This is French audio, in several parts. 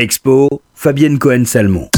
Expo, Fabienne Cohen-Salmon.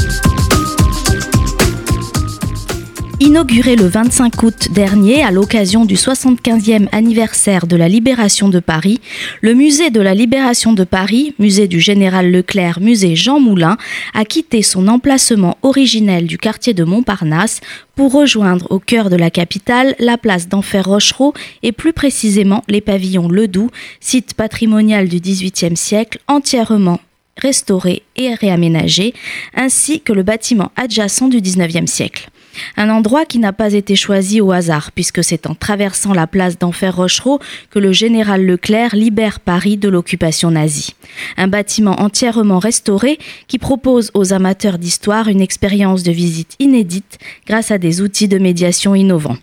Inauguré le 25 août dernier à l'occasion du 75e anniversaire de la libération de Paris, le musée de la libération de Paris, musée du général Leclerc, musée Jean Moulin, a quitté son emplacement originel du quartier de Montparnasse pour rejoindre au cœur de la capitale la place d'Enfer Rochereau et plus précisément les pavillons Ledoux, site patrimonial du XVIIIe siècle entièrement restauré et réaménagé, ainsi que le bâtiment adjacent du XIXe siècle. Un endroit qui n'a pas été choisi au hasard, puisque c'est en traversant la place d'Enfer Rochereau que le général Leclerc libère Paris de l'occupation nazie. Un bâtiment entièrement restauré qui propose aux amateurs d'histoire une expérience de visite inédite grâce à des outils de médiation innovants.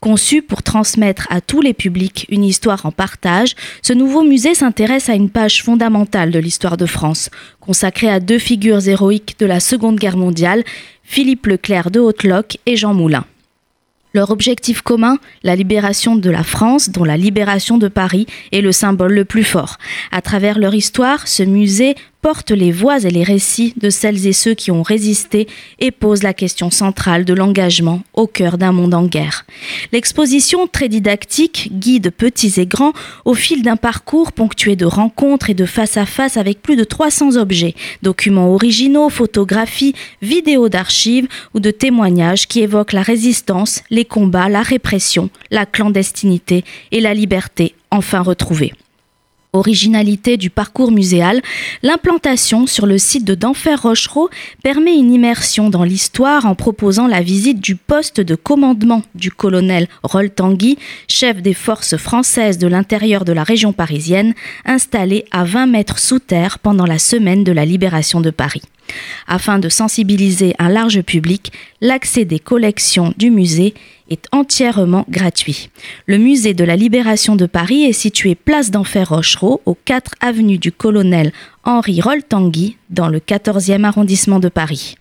Conçu pour transmettre à tous les publics une histoire en partage, ce nouveau musée s'intéresse à une page fondamentale de l'histoire de France, consacrée à deux figures héroïques de la Seconde Guerre mondiale, Philippe Leclerc de Hautloc et Jean Moulin. Leur objectif commun, la libération de la France, dont la libération de Paris est le symbole le plus fort. À travers leur histoire, ce musée porte les voix et les récits de celles et ceux qui ont résisté et pose la question centrale de l'engagement au cœur d'un monde en guerre. L'exposition très didactique guide petits et grands au fil d'un parcours ponctué de rencontres et de face à face avec plus de 300 objets, documents originaux, photographies, vidéos d'archives ou de témoignages qui évoquent la résistance, les combats, la répression, la clandestinité et la liberté enfin retrouvée. Originalité du parcours muséal, l'implantation sur le site de d'Enfer Rochereau permet une immersion dans l'histoire en proposant la visite du poste de commandement du colonel Roll Tanguy, chef des forces françaises de l'intérieur de la région parisienne, installé à 20 mètres sous terre pendant la semaine de la libération de Paris. Afin de sensibiliser un large public, l'accès des collections du musée est entièrement gratuit. Le musée de la Libération de Paris est situé place d'Enfer Rochereau, au 4 avenue du colonel Henri Roltangui, dans le 14e arrondissement de Paris.